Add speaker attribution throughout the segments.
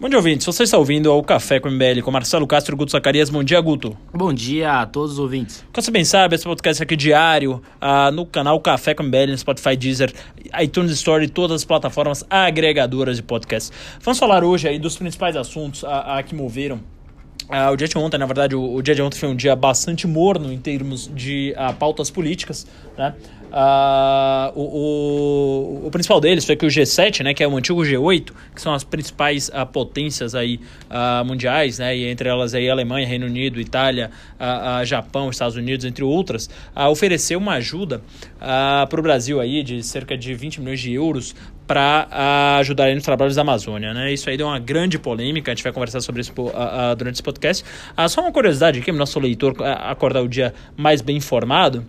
Speaker 1: Bom dia, ouvintes. Você está ouvindo o Café com MBL com Marcelo Castro e Guto Zacarias. Bom dia, Guto.
Speaker 2: Bom dia a todos os ouvintes.
Speaker 1: Como você bem sabe, esse podcast aqui é diário uh, no canal Café com MBL, no Spotify, Deezer, iTunes Store e todas as plataformas agregadoras de podcast. Vamos falar hoje aí dos principais assuntos uh, uh, que moveram Uh, o dia de ontem, na verdade, o, o, dia de ontem foi um dia bastante morno em termos de uh, pautas políticas, né? Uh, o, o, o, principal deles foi que o G7, né, que é o antigo G8, que são as principais uh, potências aí, uh, mundiais, né, e entre elas aí Alemanha, Reino Unido, Itália, Japão, Estados Unidos, entre outras, ofereceu uma ajuda para o Brasil aí de cerca de 20 milhões de euros para ajudar nos trabalhos da Amazônia. Né? Isso aí deu uma grande polêmica, a gente vai conversar sobre isso durante esse podcast. só uma curiosidade aqui, nosso leitor acordar o dia mais bem informado,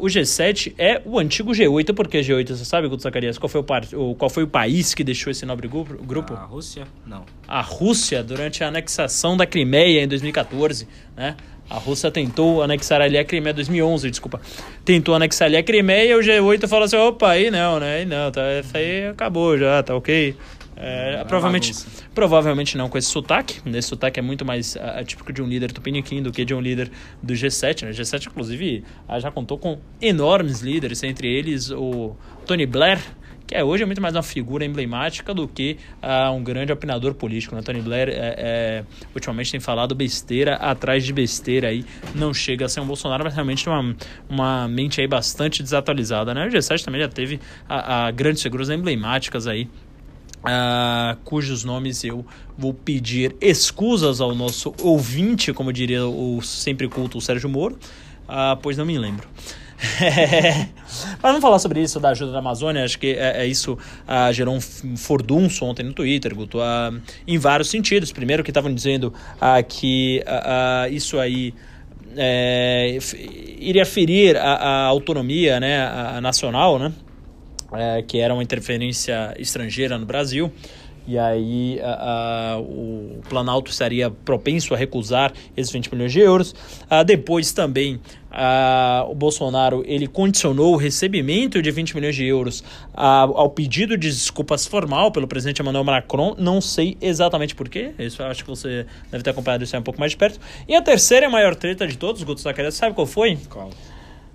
Speaker 1: o G7 é o antigo G8. Por que G8? Você sabe, Guto Zacarias? Qual foi o, par... qual foi o país que deixou esse nobre grupo?
Speaker 2: A Rússia? Não.
Speaker 1: A Rússia, durante a anexação da Crimeia em 2014, né? A Rússia tentou anexar ali a Crimeia, 2011, desculpa. Tentou anexar ali a Crimeia e o G8 falou assim, opa, aí não, né? Aí não, tá, isso aí acabou já, tá ok. É, é provavelmente, provavelmente não com esse sotaque. Esse sotaque é muito mais uh, típico de um líder tupiniquim do que de um líder do G7. Né? O G7, inclusive, uh, já contou com enormes líderes, entre eles o Tony Blair, que é, hoje é muito mais uma figura emblemática do que uh, um grande opinador político. Né? Tony Blair, é, é, ultimamente, tem falado besteira atrás de besteira aí. Não chega a ser um Bolsonaro, mas realmente tem uma, uma mente aí bastante desatualizada. Né? O G7 também já teve a, a grandes figuras emblemáticas aí Uh, cujos nomes eu vou pedir escusas ao nosso ouvinte, como diria o sempre culto Sérgio Moro, uh, pois não me lembro. Mas vamos falar sobre isso da ajuda da Amazônia. Acho que é, é isso uh, gerou um fordunço ontem no Twitter, Guto, em vários sentidos. Primeiro, que estavam dizendo que isso aí. É, iria ferir a, a autonomia né, a, a nacional, né? é, que era uma interferência estrangeira no Brasil. E aí o Planalto estaria propenso a recusar esses 20 milhões de euros. depois também o Bolsonaro ele condicionou o recebimento de 20 milhões de euros ao pedido de desculpas formal pelo presidente Emmanuel Macron. Não sei exatamente porquê. Isso acho que você deve ter acompanhado isso aí um pouco mais de perto. E a terceira e maior treta de todos, Guto Zacarias, sabe qual foi?
Speaker 2: Qual?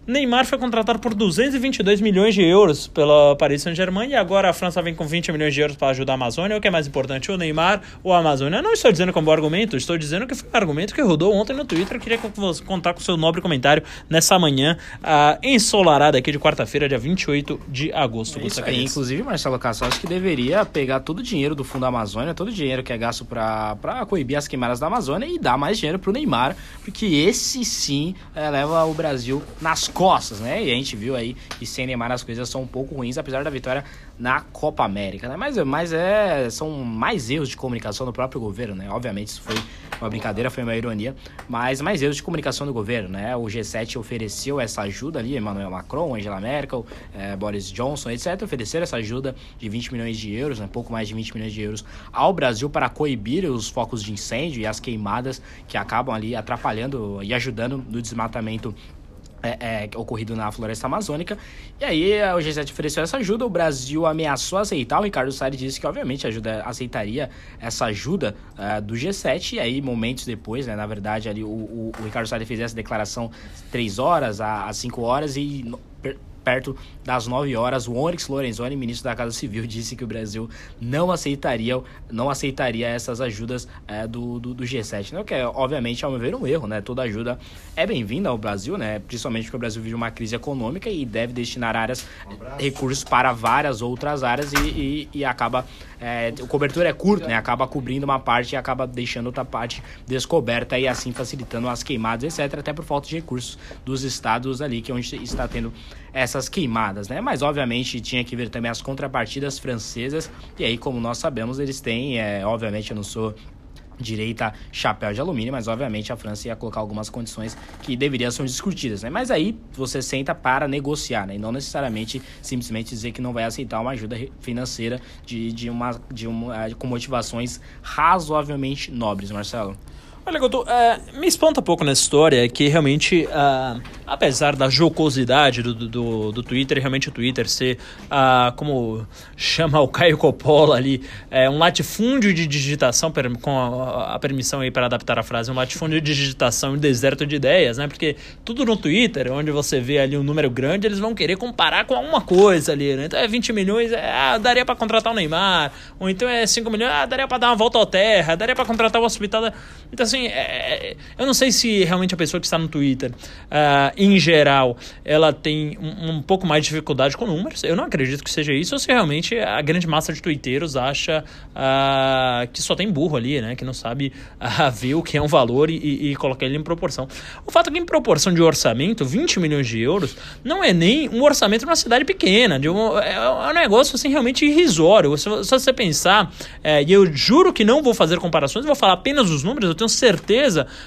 Speaker 1: Neymar foi contratado por 222 milhões de euros pela Paris Saint-Germain e agora a França vem com 20 milhões de euros para ajudar a Amazônia. O que é mais importante, o Neymar ou a Amazônia? Eu não estou dizendo como argumento, estou dizendo que foi um argumento que rodou ontem no Twitter. Eu queria contar com o seu nobre comentário nessa manhã uh, ensolarada aqui de quarta-feira, dia 28 de agosto.
Speaker 2: É isso aí. Inclusive, Marcelo Cassol, acho que deveria pegar todo o dinheiro do Fundo Amazônia, todo o dinheiro que é gasto para coibir as queimadas da Amazônia e dar mais dinheiro para o Neymar, porque esse sim é, leva o Brasil nas costas, né? E a gente viu aí que sem Neymar as coisas são um pouco ruins, apesar da vitória na Copa América, né? Mas, mas é, são mais erros de comunicação do próprio governo, né? Obviamente isso foi uma brincadeira, foi uma ironia, mas mais erros de comunicação do governo, né? O G7 ofereceu essa ajuda ali, Emmanuel Macron, Angela Merkel, eh, Boris Johnson, etc. Ofereceram essa ajuda de 20 milhões de euros, né? pouco mais de 20 milhões de euros ao Brasil para coibir os focos de incêndio e as queimadas que acabam ali atrapalhando e ajudando no desmatamento é, é, ocorrido na floresta amazônica. E aí o G7 ofereceu essa ajuda, o Brasil ameaçou aceitar, o Ricardo Salles disse que obviamente ajuda, aceitaria essa ajuda uh, do G7, e aí momentos depois, né, na verdade ali o, o, o Ricardo Salles fez essa declaração três horas, às cinco horas, e perto das 9 horas, o Onyx Lorenzoni, ministro da Casa Civil, disse que o Brasil não aceitaria, não aceitaria essas ajudas é, do, do, do, G7, né? O que é, obviamente, ao meu ver, um erro, né? Toda ajuda é bem-vinda ao Brasil, né? Principalmente porque o Brasil vive uma crise econômica e deve destinar áreas, um recursos para várias outras áreas e, e, e acaba é, o cobertor é curto, né? Acaba cobrindo uma parte e acaba deixando outra parte descoberta e assim facilitando as queimadas, etc. Até por falta de recursos dos estados ali, que é onde está tendo essas queimadas, né? Mas obviamente tinha que ver também as contrapartidas francesas. E aí, como nós sabemos, eles têm, é, obviamente eu não sou direita chapéu de alumínio, mas obviamente a França ia colocar algumas condições que deveriam ser discutidas, né? Mas aí você senta para negociar, né? E não necessariamente simplesmente dizer que não vai aceitar uma ajuda financeira de, de uma, de uma, com motivações razoavelmente nobres, Marcelo.
Speaker 1: Olha, Guto, é, me espanta um pouco nessa história que realmente, uh, apesar da jocosidade do, do, do Twitter, realmente o Twitter ser, uh, como chama o Caio Coppola ali, é, um latifúndio de digitação, com a, a, permissão aí para adaptar a frase, um latifúndio de digitação e deserto de ideias, né? Porque tudo no Twitter, onde você vê ali um número grande, eles vão querer comparar com alguma coisa ali, né? Então é 20 milhões, é, ah, daria para contratar o Neymar, ou então é 5 milhões, ah, daria para dar uma volta ao terra, daria para contratar o hospital. Então, assim, é, é, eu não sei se realmente a pessoa que está no Twitter, uh, em geral, ela tem um, um, pouco mais de dificuldade com números. Eu não acredito que seja isso, ou se realmente a grande massa de twitteiros acha uh, que só tem burro ali, né? Que não sabe uh, ver o que é um valor e, e, e, colocar ele em proporção. O fato é que, em proporção de orçamento, 20 milhões de euros não é nem um orçamento de uma cidade pequena. De um, é, é um negócio assim, realmente irrisório. Se, se você pensar, é, e eu juro que não vou fazer comparações, vou falar apenas os números, eu tenho certeza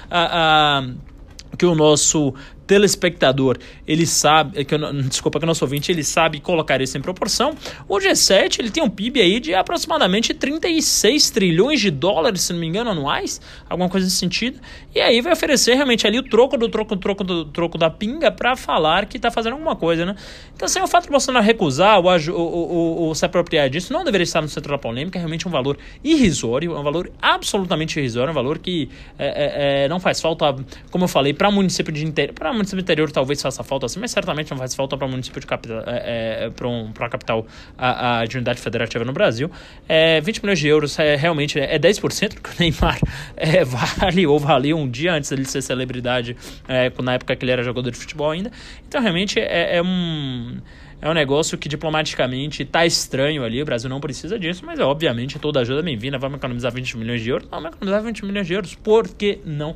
Speaker 1: a, a, que o nosso telespectador, ele sabe, que eu, desculpa que o nosso ouvinte, ele sabe colocar isso em proporção. O G7, ele tem um PIB aí de aproximadamente 36 trilhões de dólares, se não me engano, anuais, alguma coisa nesse sentido. E aí vai oferecer realmente ali o troco do troco, troco do troco da pinga para falar que tá fazendo alguma coisa, né? Então, assim, o fato de Bolsonaro recusar ou, ou, ou, ou se apropriar disso não deveria estar no centro da polêmica, é realmente um valor irrisório, é um valor absolutamente irrisório, é um valor que é, é, é não faz falta, como eu falei, para município de interior, município interior talvez faça falta assim, mas certamente não faz falta para município de capital, é, é, para um, a capital a, a, de unidade federativa no Brasil. É, 20 milhões de euros é realmente é 10% do que o Neymar é, vale ou valeu um dia antes dele ser celebridade, é, na época que ele era jogador de futebol ainda. Então realmente é, é um é um negócio que diplomaticamente está estranho ali, o Brasil não precisa disso, mas obviamente toda ajuda é bem-vinda, vamos economizar 20 milhões de euros? Não, vamos economizar 20 milhões de euros, por que não?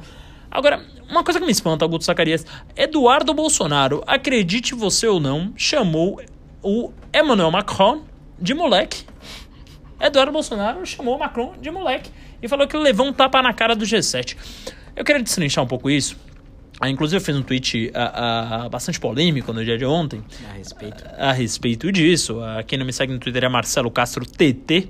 Speaker 1: Agora, uma coisa que me espanta, Augusto Zacarias, Eduardo Bolsonaro, acredite você ou não, chamou o Emmanuel Macron de moleque. Eduardo Bolsonaro chamou o Macron de moleque e falou que levou um tapa na cara do G7. Eu queria destrinchar um pouco isso. Ah, inclusive eu fiz um tweet uh, uh, bastante polêmico no dia de ontem.
Speaker 2: A respeito.
Speaker 1: A, a respeito disso. Uh, quem não me segue no Twitter é Marcelo Castro TT.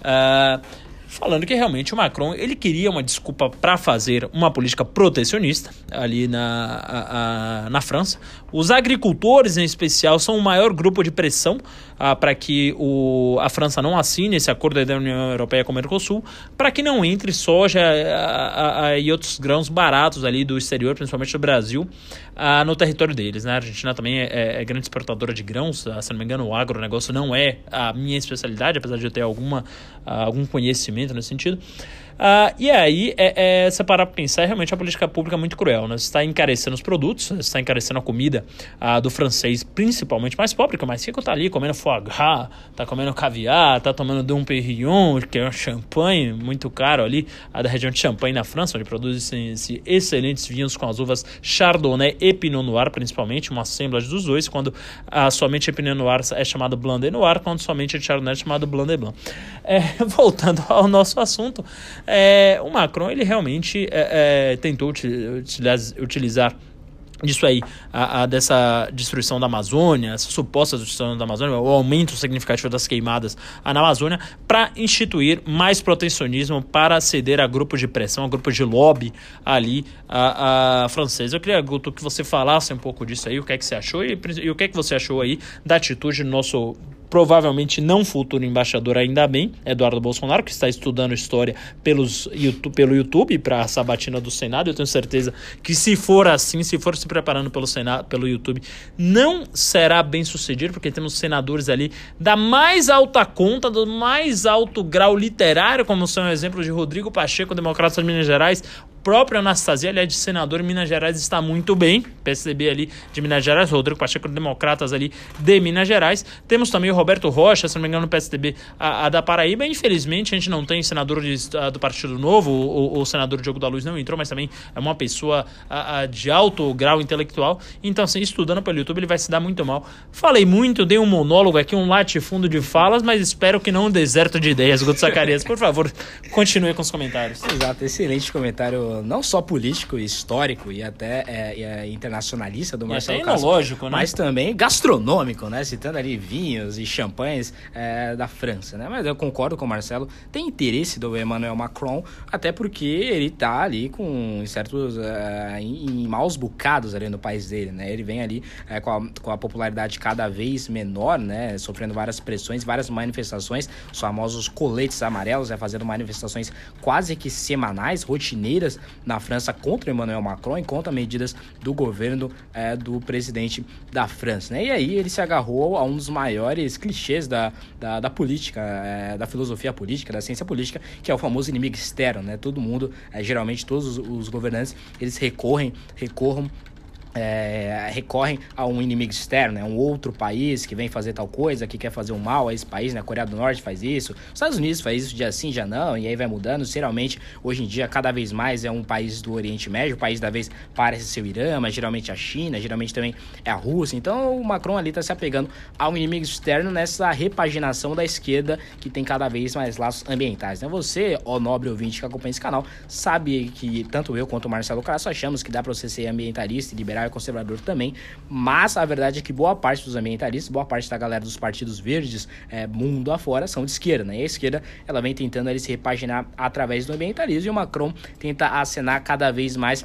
Speaker 1: Uh, falando que realmente o Macron ele queria uma desculpa para fazer uma política protecionista ali na, a, a, na França. Os agricultores, em especial, são o maior grupo de pressão ah, para que o, a França não assine esse acordo da União Europeia com o Mercosul, para que não entre soja ah, ah, e outros grãos baratos ali do exterior, principalmente do Brasil, no território deles. Né? A Argentina também é, é, é grande exportadora de grãos, se não me engano, o agronegócio não é a minha especialidade, apesar de eu ter alguma, algum conhecimento nesse sentido. Uh, e aí, é, é, você parar para pensar, é realmente a política pública muito cruel. Né? Você está encarecendo os produtos, você está encarecendo a comida uh, do francês, principalmente mais pobre, que o mais rico está ali comendo foie gras, está comendo caviar, está tomando Dom Perignon, que é um champanhe muito caro ali, a da região de Champagne na França, onde produzem excelentes vinhos com as uvas Chardonnay e Pinot Noir, principalmente, uma assemblage dos dois, quando uh, somente Pinot Noir é chamado Blanc de Noir, quando somente Chardonnay é chamado Blanc de Blanc. É, voltando ao nosso assunto, é, o Macron ele realmente é, é, tentou utilizar, disso aí, a, a, dessa destruição da Amazônia, essa suposta destruição da Amazônia, o aumento significativo das queimadas na Amazônia, para instituir mais protecionismo para ceder a grupos de pressão, a grupos de lobby ali a, a. Eu queria, Guto, que você falasse um pouco disso aí, o que é que você achou e, e o que é que você achou aí da atitude do nosso provavelmente não futuro embaixador, ainda bem, Eduardo Bolsonaro, que está estudando história pelos, YouTube, pelo YouTube para a sabatina do Senado. Eu tenho certeza que se for assim, se for se preparando pelo Senado, pelo YouTube, não será bem sucedido, porque temos senadores ali da mais alta conta, do mais alto grau literário, como são o exemplo de Rodrigo Pacheco, democrata de Minas Gerais, próprio Anastasia, aliás, de senador Minas Gerais, está muito bem. PSDB ali de Minas Gerais, Rodrigo Pacheco, Democratas ali de Minas Gerais. Temos também o Roberto Rocha, se não me engano, no PSDB a, a da Paraíba. Infelizmente, a gente não tem senador de, a, do Partido Novo, o, o, senador Diogo da Luz não entrou, mas também é uma pessoa a, de alto grau intelectual. Então, assim, estudando pelo YouTube, ele vai se dar muito mal. Falei muito, dei um monólogo aqui, um latifundo de falas, mas espero que não um deserto de ideias, Guto Zacarias. Por favor, continue com os comentários.
Speaker 2: Exato, excelente comentário não só político, histórico e até é, é, internacionalista do Marcelo Castro,
Speaker 1: enológico, né?
Speaker 2: mas também gastronômico, né? Citando ali vinhos e champanhes é, da França, né? Mas eu concordo com o Marcelo, tem interesse do Emmanuel Macron, até porque ele tá ali com certos é, em, em maus bocados ali no país dele, né? Ele vem ali é, com, a, com a popularidade cada vez menor, né? Sofrendo várias pressões, várias manifestações, os famosos coletes amarelos, né? Fazendo manifestações quase que semanais, rotineiras na França contra Emmanuel Macron e contra medidas do governo é, do presidente da França, né? E aí ele se agarrou a um dos maiores clichês da, da, da política, é, da filosofia política, da ciência política, que é o famoso inimigo externo, né? Todo mundo, é, geralmente todos os, os governantes, eles recorrem, recorram é, recorrem a um inimigo externo, né? um outro país que vem fazer tal coisa, que quer fazer um mal a esse país, né? A Coreia do Norte faz isso, os Estados Unidos faz isso dia sim, dia não, e aí vai mudando. Geralmente, hoje em dia, cada vez mais é um país do Oriente Médio, o país da vez parece ser o Irã, mas geralmente a China, geralmente também é a Rússia. Então, o Macron ali está se apegando a um inimigo externo nessa repaginação da esquerda que tem cada vez mais laços ambientais. Né? Você, ó nobre ouvinte que acompanha esse canal, sabe que tanto eu quanto o Marcelo Crasso achamos que dá para você ser ambientalista e liberal e conservador também, mas a verdade é que boa parte dos ambientalistas, boa parte da galera dos partidos verdes, é, mundo afora, são de esquerda, né? E a esquerda, ela vem tentando ali, se repaginar através do ambientalismo e o Macron tenta acenar cada vez mais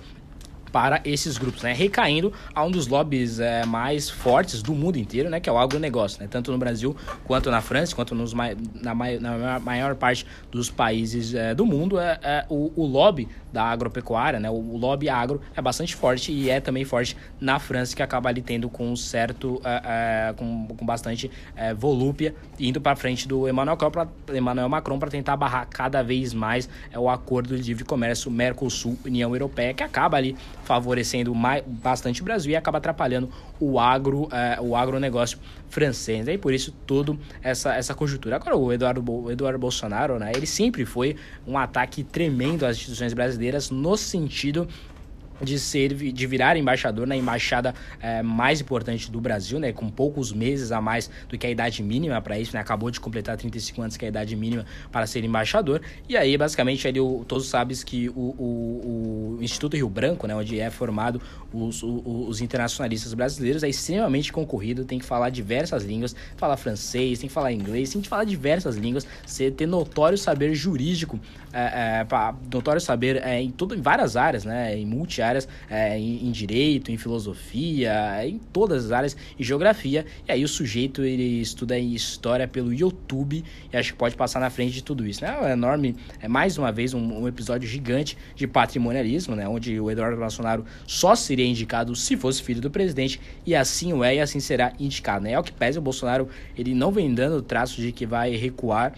Speaker 2: para esses grupos, né? Recaindo a um dos lobbies é, mais fortes do mundo inteiro, né? Que é o agronegócio, né? Tanto no Brasil quanto na França, quanto nos, na, na maior parte dos países é, do mundo, é, é o, o, lobby da agropecuária, né? O, o, lobby agro é bastante forte e é também forte na França, que acaba ali tendo com certo, com, com bastante volúpia, indo para frente do Emmanuel Macron para tentar barrar cada vez mais é, o acordo de livre comércio Mercosul-União Europeia, que acaba ali favorecendo mais, bastante o Brasil e acaba atrapalhando o, agro, é, o agronegócio francês. E por isso toda essa, essa conjuntura. Agora, o Eduardo, o Eduardo Bolsonaro, né, ele sempre foi um ataque tremendo às instituições brasileiras no sentido de ser de virar embaixador na embaixada é, mais importante do Brasil, né, com poucos meses a mais do que a idade mínima para isso, né, acabou de completar 35 anos que é a idade mínima para ser embaixador. E aí, basicamente, o, todos sabem que o, o, o, Instituto Rio Branco, né, onde é formado os, os, os, internacionalistas brasileiros, é extremamente concorrido, tem que falar diversas línguas, falar francês, tem que falar inglês, tem que falar diversas línguas, ser, ter notório saber jurídico, é, é, pra, notório saber é, em, tudo, em várias áreas, né, em multi áreas, é, em, em, direito, em filosofia, em todas as áreas, em geografia. E aí o sujeito ele estuda história pelo YouTube e acho que pode passar na frente de tudo isso. Né? É enorme, é mais uma vez um, um episódio gigante de patrimonialismo, né? onde o Eduardo Bolsonaro só seria indicado se fosse filho do presidente e assim o é e assim será indicado. Né? É o que pese o Bolsonaro, ele não vem dando traços de que vai recuar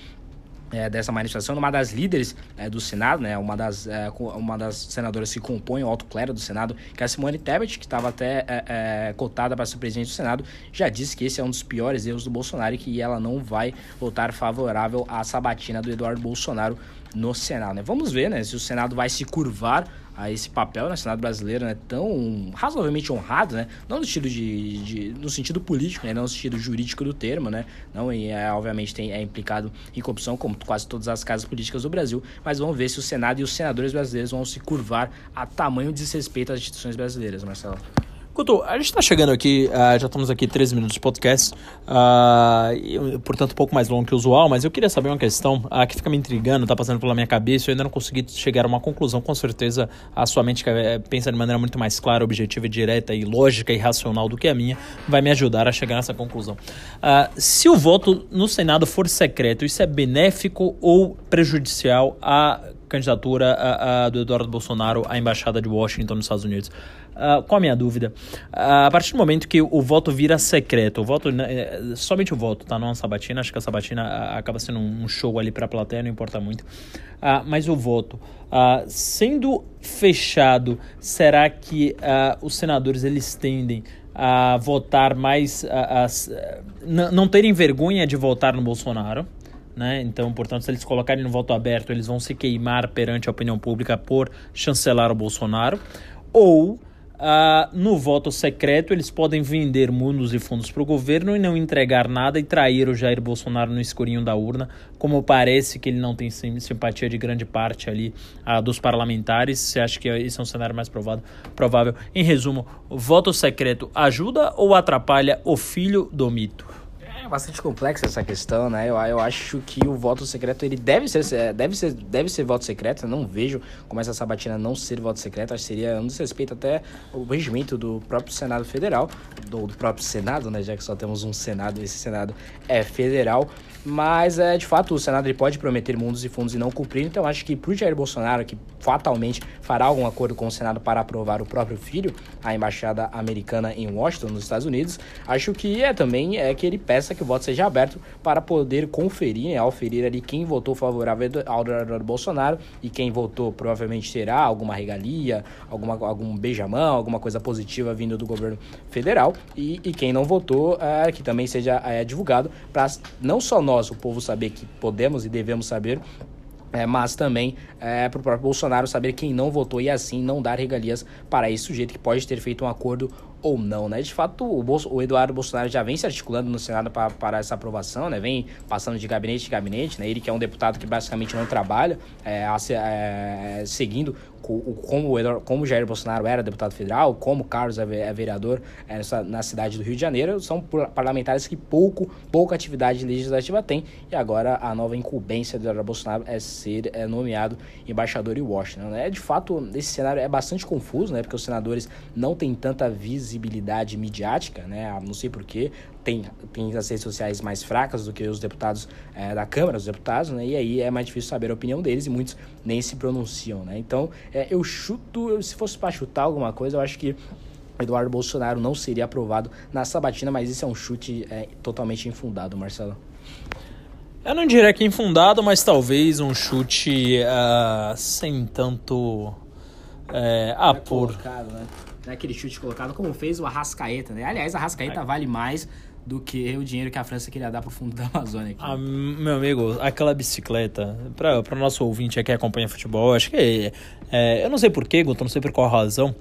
Speaker 2: é, dessa manifestação, uma das líderes é, do Senado, né, uma, das, é, uma das senadoras que compõem o alto clero do Senado, que é a Simone Tebet, que estava até é, é, cotada para ser presidente do Senado, já disse que esse é um dos piores erros do Bolsonaro e que ela não vai votar favorável à sabatina do Eduardo Bolsonaro no Senado. Né? Vamos ver né, se o Senado vai se curvar a esse papel na Senado brasileiro, né, tão razoavelmente honrado, né, não no sentido de, de, no sentido político, né, não no sentido jurídico do termo, né, não e é, obviamente tem, é implicado em corrupção como quase todas as casas políticas do Brasil, mas vamos ver se o Senado e os senadores brasileiros vão se curvar a tamanho desrespeito às instituições brasileiras, Marcelo.
Speaker 1: Couto, a gente está chegando aqui, uh, já estamos aqui 13 minutos de podcast, uh, e, portanto um pouco mais longo que o usual, mas eu queria saber uma questão uh, que fica me intrigando, está passando pela minha cabeça, eu ainda não consegui chegar a uma conclusão, com certeza a sua mente eh, pensa de maneira muito mais clara, objetiva, direta e lógica e racional do que a minha, vai me ajudar a chegar nessa conclusão. se o voto no Senado for secreto, isso é benéfico ou prejudicial à candidatura do Eduardo Bolsonaro à embaixada de Washington nos Estados Unidos? Uh, qual a minha dúvida? Uh, a partir do momento que o voto vira secreto, o voto, né, somente o voto, tá? Não a sabatina, acho que a sabatina uh, acaba sendo um show ali para a plateia, não importa muito. mas o voto, sendo fechado, será que os senadores eles tendem a votar mais, a, a, não terem vergonha de votar no Bolsonaro? Né? Então, portanto, se eles colocarem no voto aberto, eles vão se queimar perante a opinião pública por chancelar o Bolsonaro. Ou Uh, no voto secreto, eles podem vender mundos e fundos para o governo e não entregar nada e trair o Jair Bolsonaro no escurinho da urna, como parece que ele não tem simpatia de grande parte ali uh, dos parlamentares. Você acha que esse é um cenário mais provável? Em resumo, voto secreto ajuda ou atrapalha o filho do mito?
Speaker 2: É bastante complexa essa questão, né? Eu, eu acho que o voto secreto ele deve ser, deve ser, deve ser voto secreto. Eu não vejo como essa sabatina não ser voto secreto. Acho que seria um desrespeito até o regimento do próprio Senado Federal, do, do próprio Senado, né? Já que só temos um Senado, esse Senado é federal. Mas, é, de fato, o Senado pode prometer mundos e fundos e não cumprir. Então, acho que para o Jair Bolsonaro, que fatalmente fará algum acordo com o Senado para aprovar o próprio filho, a embaixada americana em Washington, nos Estados Unidos, acho que é também é que ele peça que o voto seja aberto para poder conferir, né, auferir ali quem votou favorável ao Bolsonaro e quem votou provavelmente terá alguma regalia, alguma, algum beijamão, alguma coisa positiva vindo do governo federal e, e quem não votou, é, que também seja é, divulgado para não só nós nós, o povo, saber que podemos e devemos saber, é, mas também é, para o próprio Bolsonaro saber quem não votou e assim não dar regalias para esse sujeito que pode ter feito um acordo ou não, né? De fato, o, Bolso, o Eduardo Bolsonaro já vem se articulando no Senado para, essa aprovação, né? Vem passando de gabinete em gabinete, né? Ele que é um deputado que basicamente não trabalha, é, é, seguindo como, como Jair Bolsonaro era deputado federal, como Carlos é, é vereador é, na cidade do Rio de Janeiro, são parlamentares que pouco, pouca atividade legislativa tem, e agora a nova incumbência do Jair Bolsonaro é ser é, nomeado embaixador em Washington. Né? De fato, esse cenário é bastante confuso, né? Porque os senadores não têm tanta visibilidade midiática, né? Não sei porquê, tem, tem as redes sociais mais fracas do que os deputados é, da Câmara, os deputados, né? E aí é mais difícil saber a opinião deles e muitos nem se pronunciam, né? Então, é, eu chuto, se fosse para chutar alguma coisa, eu acho que Eduardo Bolsonaro não seria aprovado na sabatina, mas isso é um chute é, totalmente infundado, Marcelo.
Speaker 1: Eu não diria que infundado, mas talvez um chute uh, sem tanto é, apor.
Speaker 2: Né? Não é aquele chute colocado como fez o Arrascaeta, né? Aliás, a Arrascaeta vale mais do que o dinheiro que a França queria dar pro fundo da Amazônia. Aqui.
Speaker 1: Ah, meu amigo, aquela bicicleta, para o nosso ouvinte aqui que acompanha futebol, acho que é, eu não sei porquê, Guto, não sei por qual razão.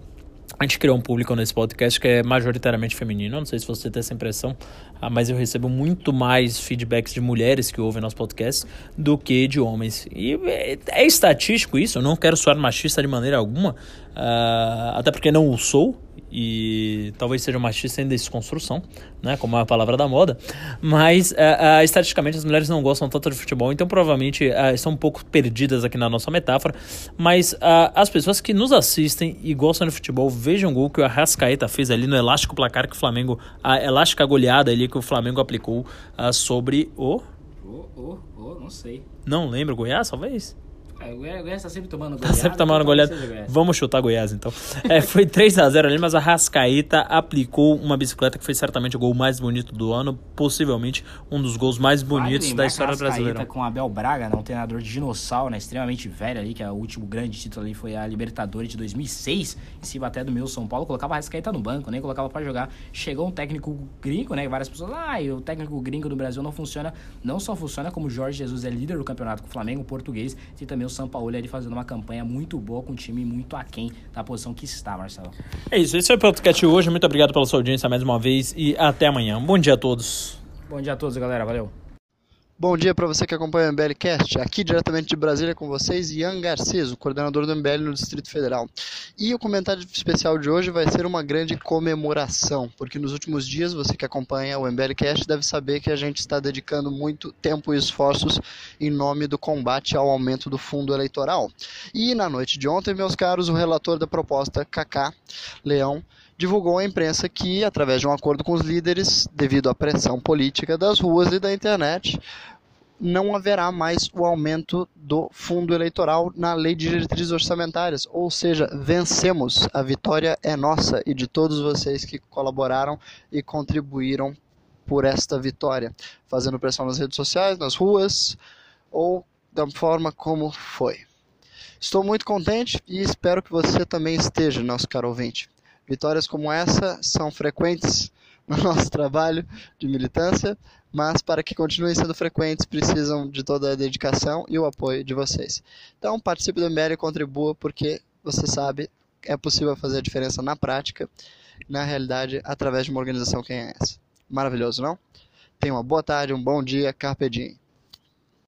Speaker 1: A gente criou um público nesse podcast que é majoritariamente feminino. Não sei se você tem essa impressão, ah, mas eu recebo muito mais feedbacks de mulheres que ouvem nosso podcast do que de homens. E é, é estatístico isso, eu não quero soar machista de maneira alguma, uh, até porque não o sou e talvez seja machista em desconstrução, né, como é a palavra da moda, mas uh, uh, estatisticamente as mulheres não gostam tanto de futebol, então provavelmente uh, estão um pouco perdidas aqui na nossa metáfora, mas as pessoas que nos assistem e gostam de futebol, vejam o gol que o Arrascaeta fez ali no elástico placar que o Flamengo, a elástica goleada ali que o Flamengo aplicou sobre o...
Speaker 2: Oh, oh, oh, não sei.
Speaker 1: Não lembro, Goiás, talvez?
Speaker 2: É, o Goiás tá sempre tomando goleada.
Speaker 1: Tá sempre tomando então goleada. Vamos chutar Goiás, então. é, foi 3 a 0 ali, mas a Rascaeta aplicou uma bicicleta que foi certamente o gol mais bonito do ano, possivelmente um dos gols mais bonitos da história brasileira.
Speaker 2: com Abel Braga, né, um treinador de dinossauro, né, extremamente velho ali, que é o último grande título ali foi a Libertadores de 2006, em cima até do meu São Paulo, colocava a Rascaeta no banco, nem colocava para jogar. Chegou um técnico gringo, né, várias pessoas, ah, o técnico gringo do Brasil não funciona, não só funciona como o Jorge Jesus é líder do campeonato com o Flamengo, português, e também o São Paulo ali fazendo uma campanha muito boa com um time muito aquém da posição que está, Marcelo.
Speaker 1: É isso, esse foi o podcast hoje. Muito obrigado pela sua audiência mais uma vez e até amanhã. Bom dia a todos.
Speaker 2: Bom dia a todos, galera. Valeu.
Speaker 3: Bom dia para você que acompanha o MBLcast, aqui diretamente de Brasília com vocês, Ian Garcês, o coordenador do MBL no Distrito Federal. E o comentário especial de hoje vai ser uma grande comemoração, porque nos últimos dias, você que acompanha o MBLcast deve saber que a gente está dedicando muito tempo e esforços em nome do combate ao aumento do fundo eleitoral. E na noite de ontem, meus caros, o relator da proposta, Kaká Leão, divulgou à imprensa que, através de um acordo com os líderes, devido à pressão política das ruas e da internet, não haverá mais o aumento do fundo eleitoral na lei de diretrizes orçamentárias. Ou seja, vencemos. A vitória é nossa e de todos vocês que colaboraram e contribuíram por esta vitória, fazendo pressão nas redes sociais, nas ruas ou da forma como foi. Estou muito contente e espero que você também esteja, nosso caro ouvinte. Vitórias como essa são frequentes no nosso trabalho de militância, mas para que continuem sendo frequentes precisam de toda a dedicação e o apoio de vocês. Então participe do MBL e contribua porque você sabe é possível fazer a diferença na prática, na realidade, através de uma organização que é essa. Maravilhoso, não? Tenha uma boa tarde, um bom dia, carpe diem.